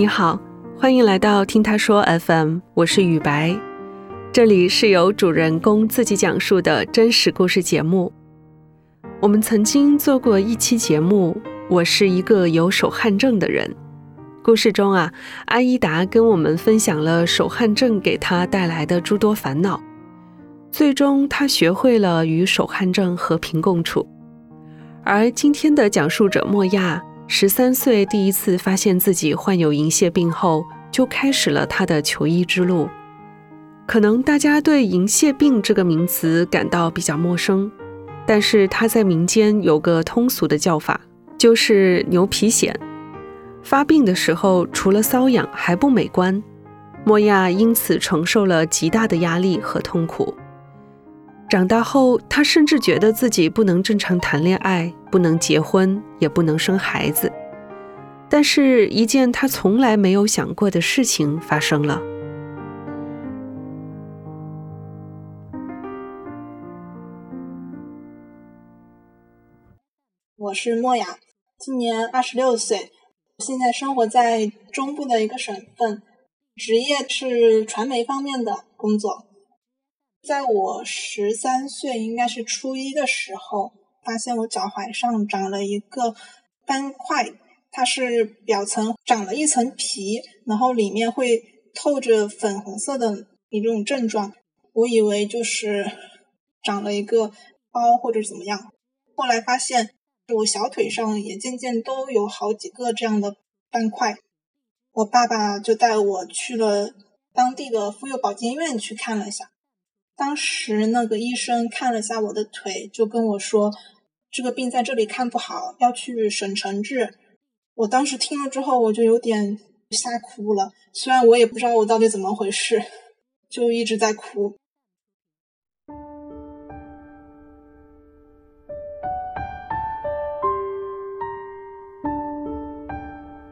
你好，欢迎来到听他说 FM，我是雨白，这里是由主人公自己讲述的真实故事节目。我们曾经做过一期节目，我是一个有手汗症的人。故事中啊，阿依达跟我们分享了手汗症给他带来的诸多烦恼，最终他学会了与手汗症和平共处。而今天的讲述者莫亚，十三岁第一次发现自己患有银屑病后，就开始了他的求医之路。可能大家对银屑病这个名词感到比较陌生，但是它在民间有个通俗的叫法，就是牛皮癣。发病的时候，除了瘙痒还不美观，莫亚因此承受了极大的压力和痛苦。长大后，他甚至觉得自己不能正常谈恋爱，不能结婚，也不能生孩子。但是，一件他从来没有想过的事情发生了。我是莫雅，今年二十六岁。现在生活在中部的一个省份，职业是传媒方面的工作。在我十三岁，应该是初一的时候，发现我脚踝上长了一个斑块，它是表层长了一层皮，然后里面会透着粉红色的一种症状。我以为就是长了一个包或者怎么样，后来发现。我小腿上也渐渐都有好几个这样的斑块，我爸爸就带我去了当地的妇幼保健院去看了一下。当时那个医生看了下我的腿，就跟我说：“这个病在这里看不好，要去省城治。”我当时听了之后，我就有点吓哭了。虽然我也不知道我到底怎么回事，就一直在哭。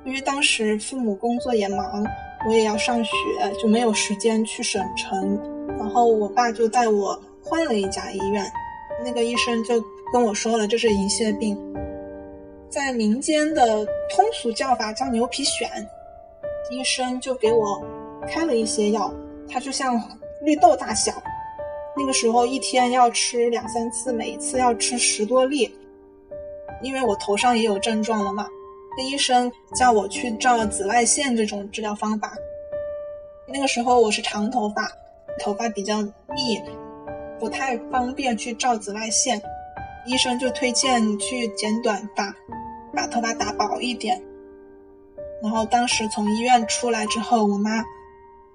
因为当时父母工作也忙，我也要上学，就没有时间去省城。然后我爸就带我换了一家医院，那个医生就跟我说了，这是银屑病，在民间的通俗叫法叫牛皮癣。医生就给我开了一些药，它就像绿豆大小，那个时候一天要吃两三次，每一次要吃十多粒。因为我头上也有症状了嘛。那医生叫我去照紫外线这种治疗方法。那个时候我是长头发，头发比较密，不太方便去照紫外线。医生就推荐去剪短发，把头发打薄一点。然后当时从医院出来之后，我妈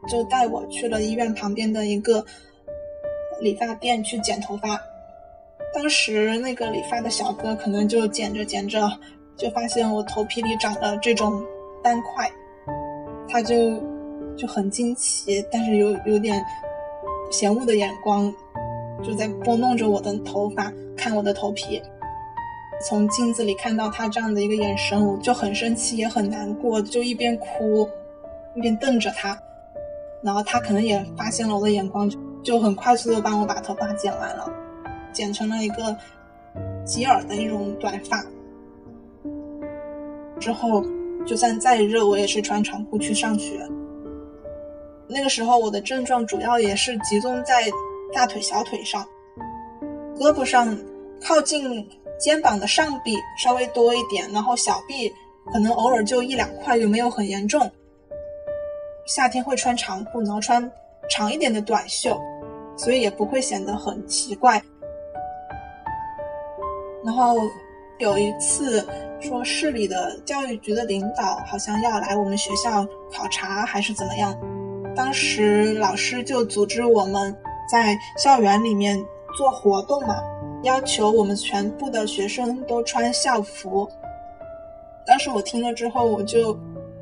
就带我去了医院旁边的一个理发店去剪头发。当时那个理发的小哥可能就剪着剪着。就发现我头皮里长了这种斑块，他就就很惊奇，但是有有点嫌恶的眼光，就在拨弄着我的头发，看我的头皮。从镜子里看到他这样的一个眼神，我就很生气，也很难过，就一边哭一边瞪着他。然后他可能也发现了我的眼光，就很快速的帮我把头发剪完了，剪成了一个及耳的一种短发。之后，就算再热，我也是穿长裤去上学。那个时候，我的症状主要也是集中在大腿、小腿上，胳膊上靠近肩膀的上臂稍微多一点，然后小臂可能偶尔就一两块，就没有很严重。夏天会穿长裤，然后穿长一点的短袖，所以也不会显得很奇怪。然后有一次。说市里的教育局的领导好像要来我们学校考察，还是怎么样？当时老师就组织我们在校园里面做活动嘛，要求我们全部的学生都穿校服。当时我听了之后，我就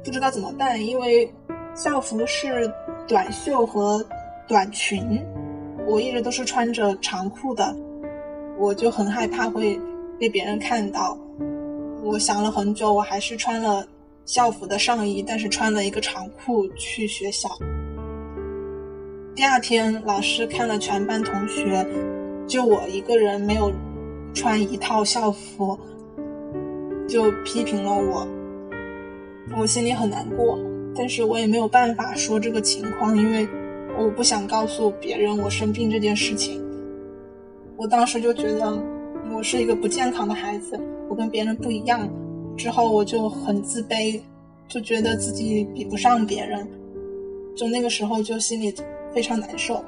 不知道怎么办，因为校服是短袖和短裙，我一直都是穿着长裤的，我就很害怕会被别人看到。我想了很久，我还是穿了校服的上衣，但是穿了一个长裤去学校。第二天，老师看了全班同学，就我一个人没有穿一套校服，就批评了我。我心里很难过，但是我也没有办法说这个情况，因为我不想告诉别人我生病这件事情。我当时就觉得我是一个不健康的孩子，我跟别人不一样。之后我就很自卑，就觉得自己比不上别人，就那个时候就心里非常难受。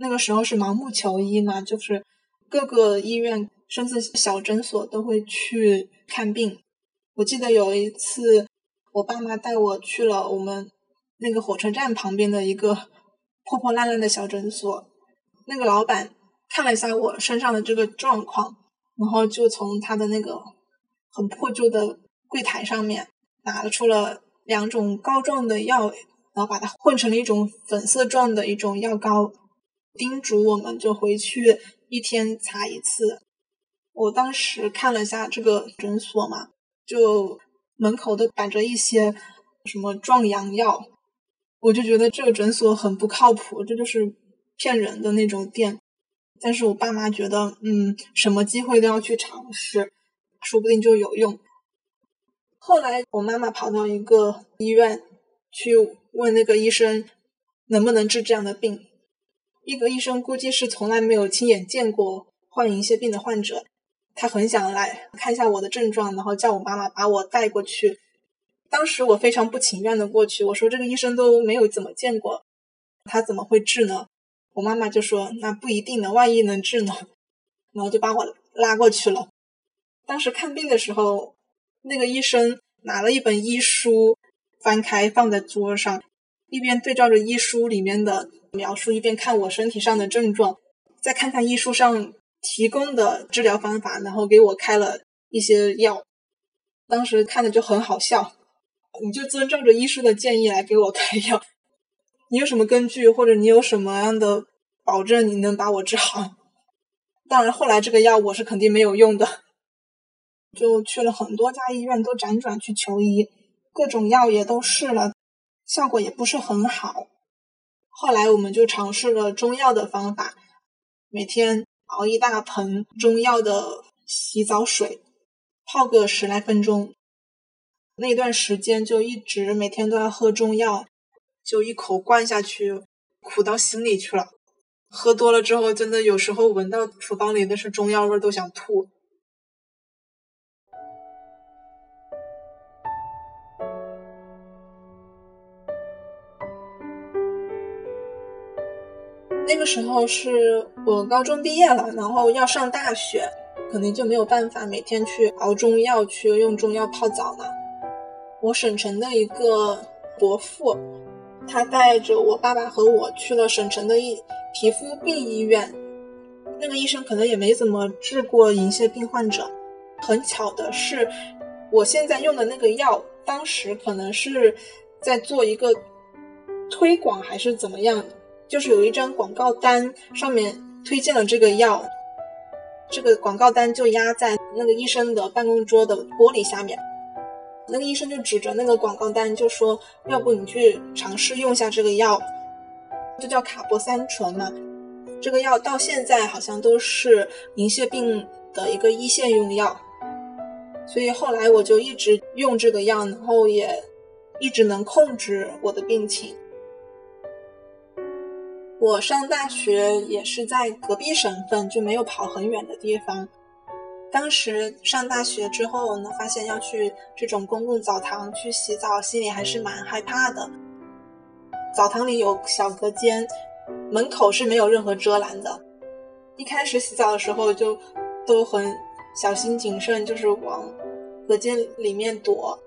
那个时候是盲目求医嘛，就是各个医院甚至小诊所都会去看病。我记得有一次，我爸妈带我去了我们那个火车站旁边的一个破破烂烂的小诊所。那个老板看了一下我身上的这个状况，然后就从他的那个很破旧的柜台上面拿出了两种膏状的药，然后把它混成了一种粉色状的一种药膏，叮嘱我们就回去一天擦一次。我当时看了一下这个诊所嘛。就门口都摆着一些什么壮阳药，我就觉得这个诊所很不靠谱，这就是骗人的那种店。但是我爸妈觉得，嗯，什么机会都要去尝试，说不定就有用。后来我妈妈跑到一个医院去问那个医生能不能治这样的病，一个医生估计是从来没有亲眼见过患银屑病的患者。他很想来看一下我的症状，然后叫我妈妈把我带过去。当时我非常不情愿的过去，我说这个医生都没有怎么见过，他怎么会治呢？我妈妈就说那不一定呢，万一能治呢？然后就把我拉过去了。当时看病的时候，那个医生拿了一本医书，翻开放在桌上，一边对照着医书里面的描述，一边看我身体上的症状，再看看医书上。提供的治疗方法，然后给我开了一些药。当时看的就很好笑，你就遵照着医师的建议来给我开药，你有什么根据，或者你有什么样的保证你能把我治好？当然，后来这个药我是肯定没有用的，就去了很多家医院都辗转去求医，各种药也都试了，效果也不是很好。后来我们就尝试了中药的方法，每天。熬一大盆中药的洗澡水，泡个十来分钟。那段时间就一直每天都要喝中药，就一口灌下去，苦到心里去了。喝多了之后，真的有时候闻到厨房里的是中药味都想吐。那个时候是我高中毕业了，然后要上大学，肯定就没有办法每天去熬中药，去用中药泡澡了。我省城的一个伯父，他带着我爸爸和我去了省城的一皮肤病医院，那个医生可能也没怎么治过银屑病患者。很巧的是，我现在用的那个药，当时可能是在做一个推广还是怎么样。就是有一张广告单，上面推荐了这个药，这个广告单就压在那个医生的办公桌的玻璃下面。那个医生就指着那个广告单就说：“要不你去尝试用下这个药，就叫卡泊三醇嘛。这个药到现在好像都是银屑病的一个一线用药，所以后来我就一直用这个药，然后也一直能控制我的病情。”我上大学也是在隔壁省份，就没有跑很远的地方。当时上大学之后呢，发现要去这种公共澡堂去洗澡，心里还是蛮害怕的。澡堂里有小隔间，门口是没有任何遮拦的。一开始洗澡的时候就都很小心谨慎，就是往隔间里面躲。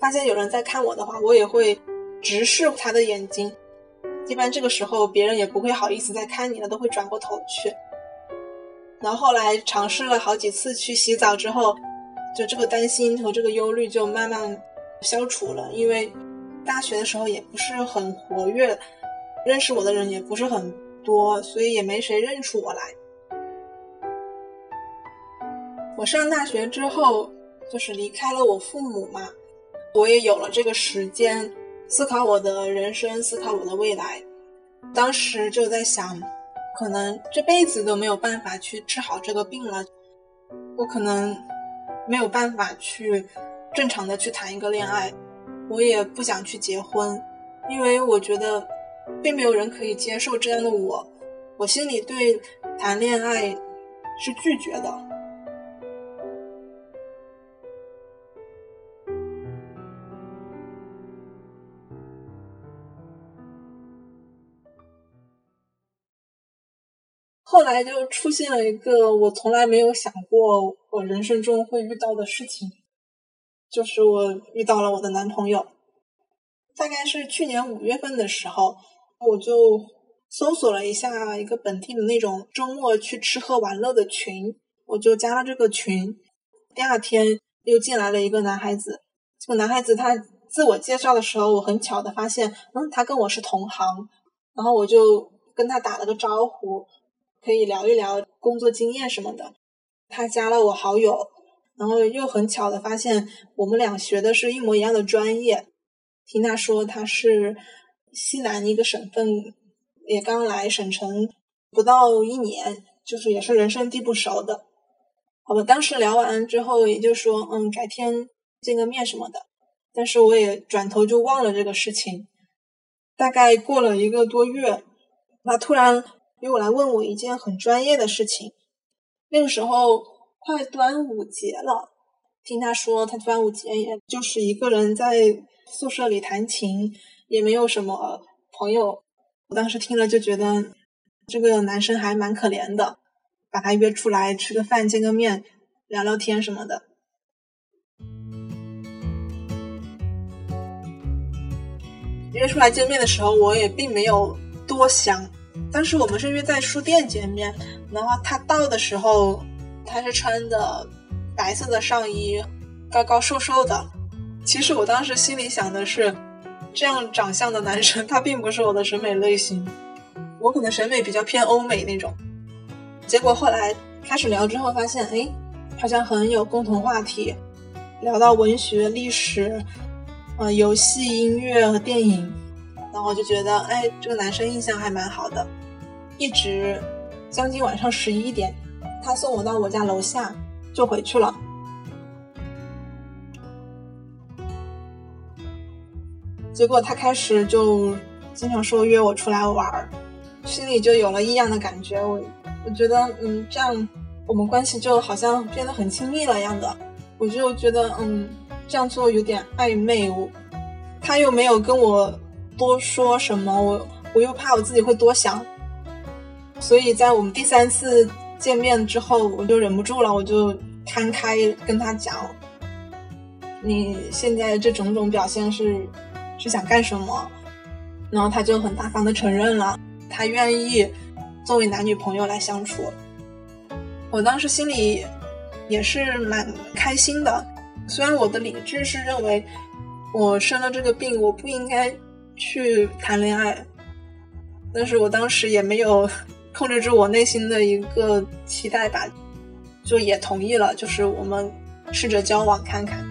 发现有人在看我的话，我也会直视他的眼睛。一般这个时候，别人也不会好意思再看你了，都会转过头去。然后后来尝试了好几次去洗澡之后，就这个担心和这个忧虑就慢慢消除了。因为大学的时候也不是很活跃，认识我的人也不是很多，所以也没谁认出我来。我上大学之后，就是离开了我父母嘛，我也有了这个时间。思考我的人生，思考我的未来。当时就在想，可能这辈子都没有办法去治好这个病了，我可能没有办法去正常的去谈一个恋爱，我也不想去结婚，因为我觉得并没有人可以接受这样的我，我心里对谈恋爱是拒绝的。后来就出现了一个我从来没有想过我人生中会遇到的事情，就是我遇到了我的男朋友。大概是去年五月份的时候，我就搜索了一下一个本地的那种周末去吃喝玩乐的群，我就加了这个群。第二天又进来了一个男孩子，这个男孩子他自我介绍的时候，我很巧的发现，嗯，他跟我是同行，然后我就跟他打了个招呼。可以聊一聊工作经验什么的。他加了我好友，然后又很巧的发现我们俩学的是一模一样的专业。听他说他是西南一个省份，也刚来省城不到一年，就是也是人生地不熟的。好吧，当时聊完之后，也就说嗯，改天见个面什么的。但是我也转头就忘了这个事情。大概过了一个多月，他突然。约我来问我一件很专业的事情。那个时候快端午节了，听他说他端午节也就是一个人在宿舍里弹琴，也没有什么朋友。我当时听了就觉得这个男生还蛮可怜的，把他约出来吃个饭、见个面、聊聊天什么的。约出来见面的时候，我也并没有多想。当时我们是约在书店见面，然后他到的时候，他是穿的白色的上衣，高高瘦瘦的。其实我当时心里想的是，这样长相的男生他并不是我的审美类型，我可能审美比较偏欧美那种。结果后来开始聊之后发现，哎，好像很有共同话题，聊到文学、历史，呃，游戏、音乐和电影。然后我就觉得，哎，这个男生印象还蛮好的，一直将近晚上十一点，他送我到我家楼下就回去了。结果他开始就经常说约我出来玩儿，心里就有了异样的感觉。我我觉得，嗯，这样我们关系就好像变得很亲密了样的。我就觉得，嗯，这样做有点暧昧。我他又没有跟我。多说什么，我我又怕我自己会多想，所以在我们第三次见面之后，我就忍不住了，我就摊开跟他讲，你现在这种种表现是是想干什么？然后他就很大方的承认了，他愿意作为男女朋友来相处。我当时心里也是蛮开心的，虽然我的理智是认为我生了这个病，我不应该。去谈恋爱，但是我当时也没有控制住我内心的一个期待吧，就也同意了，就是我们试着交往看看。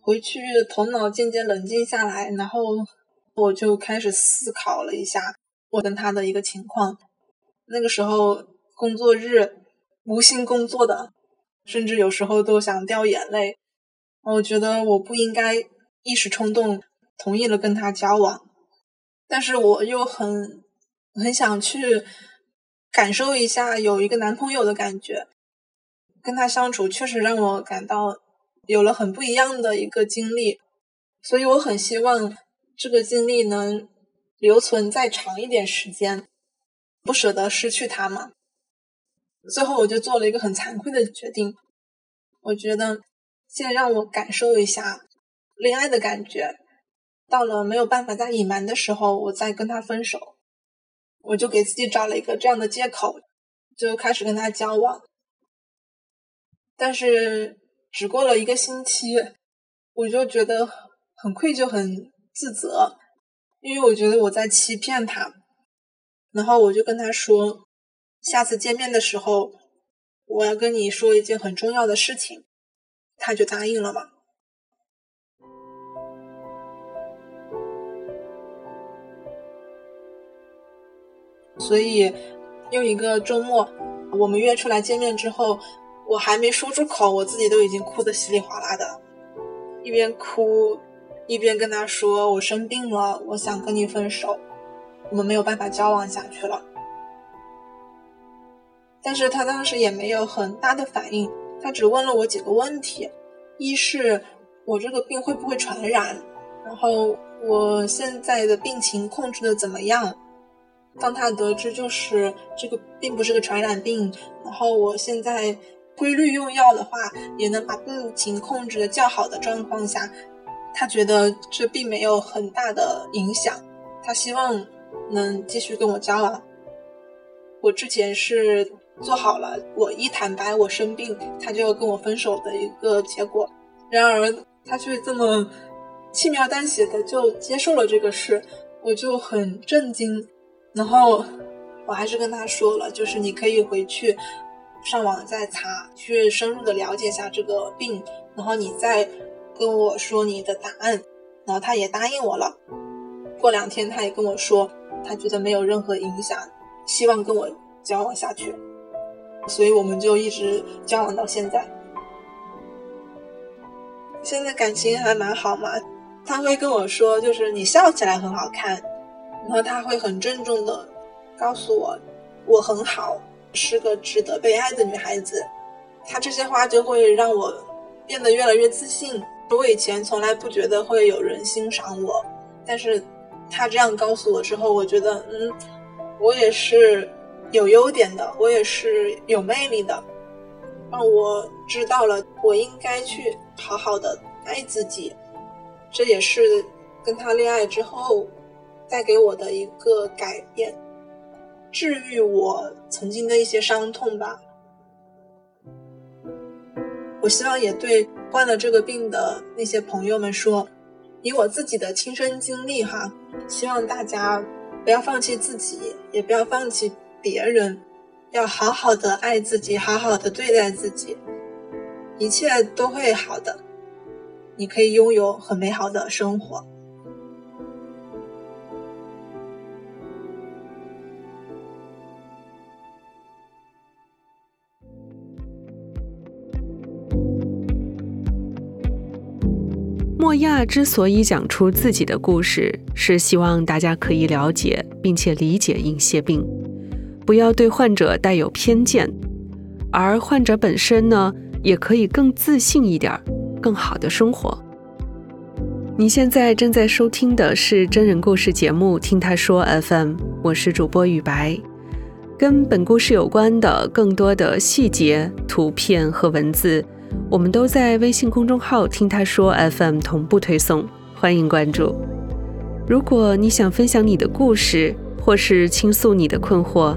回去头脑渐渐冷静下来，然后我就开始思考了一下我跟他的一个情况。那个时候工作日无心工作的，甚至有时候都想掉眼泪。我觉得我不应该一时冲动同意了跟他交往，但是我又很很想去感受一下有一个男朋友的感觉。跟他相处确实让我感到有了很不一样的一个经历，所以我很希望这个经历能留存再长一点时间。不舍得失去他嘛，最后我就做了一个很惭愧的决定。我觉得先让我感受一下恋爱的感觉，到了没有办法再隐瞒的时候，我再跟他分手。我就给自己找了一个这样的借口，就开始跟他交往。但是只过了一个星期，我就觉得很愧疚、很自责，因为我觉得我在欺骗他。然后我就跟他说，下次见面的时候，我要跟你说一件很重要的事情，他就答应了嘛。所以，又一个周末，我们约出来见面之后，我还没说出口，我自己都已经哭得稀里哗啦的，一边哭，一边跟他说我生病了，我想跟你分手，我们没有办法交往下去了。但是他当时也没有很大的反应，他只问了我几个问题：一是我这个病会不会传染，然后我现在的病情控制的怎么样。当他得知就是这个并不是个传染病，然后我现在规律用药的话，也能把病情控制的较好的状况下，他觉得这并没有很大的影响，他希望能继续跟我交往。我之前是做好了我一坦白我生病，他就要跟我分手的一个结果，然而他却这么轻描淡写的就接受了这个事，我就很震惊。然后我还是跟他说了，就是你可以回去上网再查，去深入的了解一下这个病，然后你再跟我说你的答案。然后他也答应我了。过两天他也跟我说，他觉得没有任何影响，希望跟我交往下去。所以我们就一直交往到现在。现在感情还蛮好嘛，他会跟我说，就是你笑起来很好看。然后他会很郑重的告诉我，我很好，是个值得被爱的女孩子。他这些话就会让我变得越来越自信。我以前从来不觉得会有人欣赏我，但是他这样告诉我之后，我觉得，嗯，我也是有优点的，我也是有魅力的，让我知道了我应该去好好的爱自己。这也是跟他恋爱之后。带给我的一个改变，治愈我曾经的一些伤痛吧。我希望也对患了这个病的那些朋友们说，以我自己的亲身经历哈，希望大家不要放弃自己，也不要放弃别人，要好好的爱自己，好好的对待自己，一切都会好的，你可以拥有很美好的生活。莫亚之所以讲出自己的故事，是希望大家可以了解并且理解银屑病，不要对患者带有偏见，而患者本身呢，也可以更自信一点，更好的生活。你现在正在收听的是真人故事节目《听他说 FM》，我是主播雨白。跟本故事有关的更多的细节、图片和文字。我们都在微信公众号“听他说 FM” 同步推送，欢迎关注。如果你想分享你的故事，或是倾诉你的困惑，